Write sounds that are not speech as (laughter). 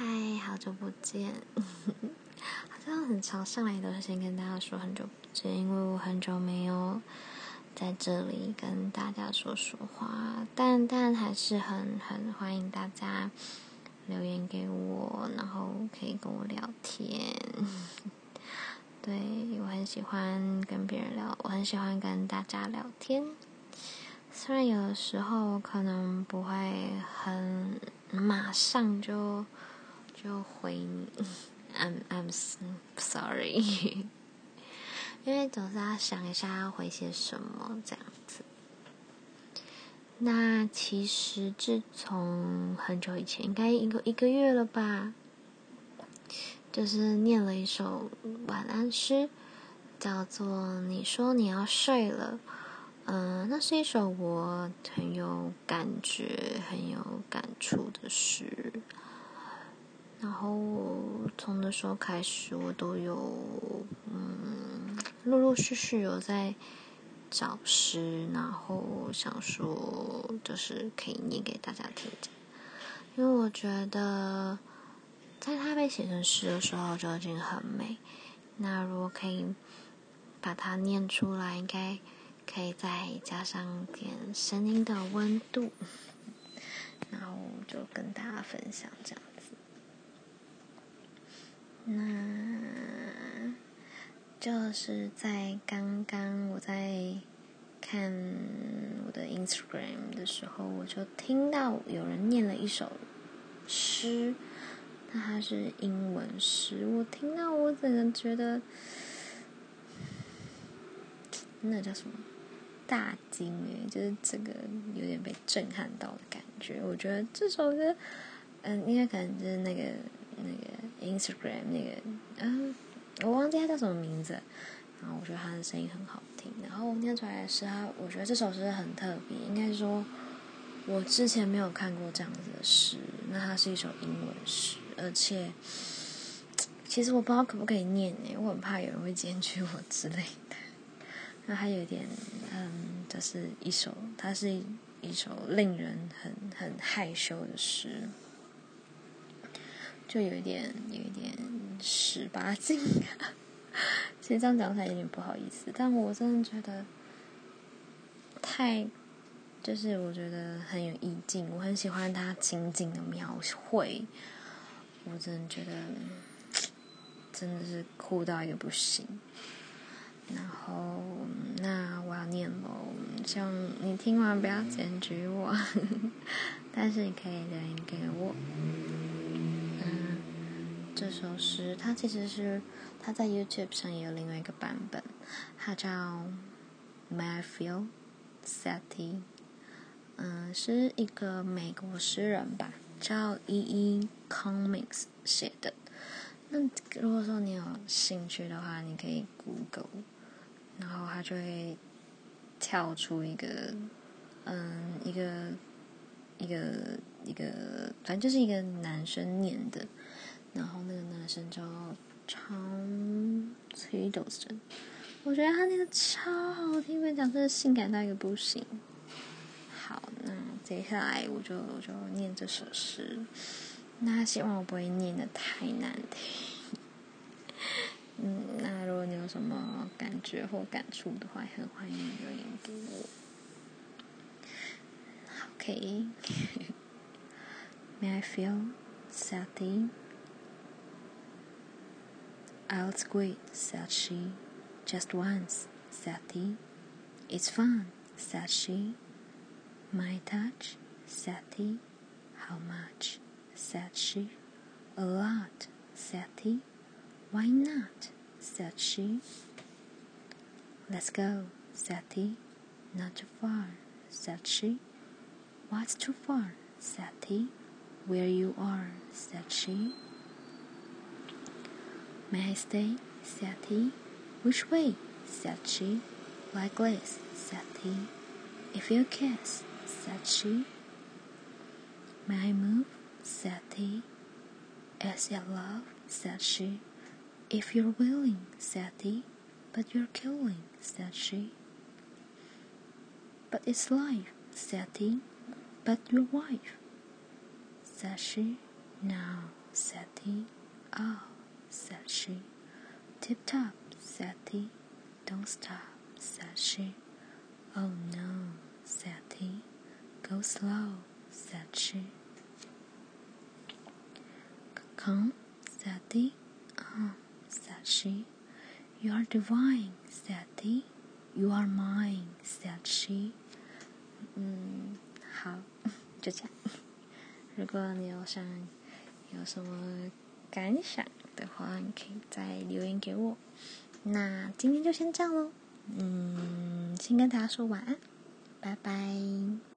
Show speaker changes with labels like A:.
A: 嗨，好久不见！(laughs) 好像很常上来都是先跟大家说很久不见，因为我很久没有在这里跟大家说说话，但但还是很很欢迎大家留言给我，然后可以跟我聊天。对，我很喜欢跟别人聊，我很喜欢跟大家聊天。虽然有的时候我可能不会很马上就就回你，(laughs) I'm I'm sorry，(laughs) 因为总是要想一下要回些什么这样子。那其实自从很久以前，应该一个一个月了吧，就是念了一首晚安诗，叫做《你说你要睡了》。嗯、那是一首我很有感觉、很有感触的诗。然后从那时候开始，我都有嗯，陆陆续续有在找诗，然后想说就是可以念给大家听。因为我觉得，在它被写成诗的时候就已经很美。那如果可以把它念出来，应该。可以再加上点声音的温度，然后就跟大家分享这样。那就是在刚刚我在看我的 Instagram 的时候，我就听到有人念了一首诗，那它是英文诗。我听到我整个觉得，那叫什么？大惊诶，就是这个有点被震撼到的感觉。我觉得这首歌，嗯，应该可能就是那个那个 Instagram 那个，嗯，我忘记它叫什么名字。然后我觉得他的声音很好听。然后念出来的是他，我觉得这首诗很特别，应该说，我之前没有看过这样子的诗。那它是一首英文诗，而且 (sniffs) 其实我不知道可不可以念诶，我很怕有人会检举我之类的。那还有一点，嗯，这、就是一首，它是一首令人很很害羞的诗，就有一点，有一点十八禁。(laughs) 其实这样讲起来有点不好意思，但我真的觉得太，就是我觉得很有意境，我很喜欢他情景的描绘，我真的觉得真的是酷到一个不行。然后，那我要念喽，希望你听完不要检举我，(laughs) 但是你可以留言给我。这首诗它其实是它在 YouTube 上也有另外一个版本，它叫《May I Feel Satie》，嗯，是一个美国诗人吧，叫 E.E. Cummings 写的。那如果说你有兴趣的话，你可以 Google。然后他就会跳出一个，嗯，一个，一个，一个，反正就是一个男生念的。然后那个男生叫 Tom t i d d l e 我觉得他那个超好听，因为讲真的性感到一个不行。好，那接下来我就我就念这首诗。那希望我不会念得太难听。嗯，那如果你有什么感觉或感触的话，也很欢迎留言给我。OK。May I feel Satie? I'll squeeze, said she. Just once, said he. It's fun, said she. My touch, said he. How much, said she. A lot, said he. Why not? said she. Let's go, said he. Not too far, said she. What's too far, said he. Where you are, said she. May I stay, said he. Which way, said she. Like this, said he. If you kiss, said she. May I move, said he. As your love, said she. If you're willing, said he. but you're killing, said she. But it's life, said he. but your wife, said she. No, said he. Oh, said she. Tip top, said he. Don't stop, said she. Oh no, said he. Go slow, said she. Come, said he. Oh, said she. You are divine, said he. You are mine, said she. 嗯，好，就这样。如果你有想有什么 (laughs) 感想的话，你可以再留言给我。那今天就先这样喽。嗯，先跟大家说晚安，拜拜。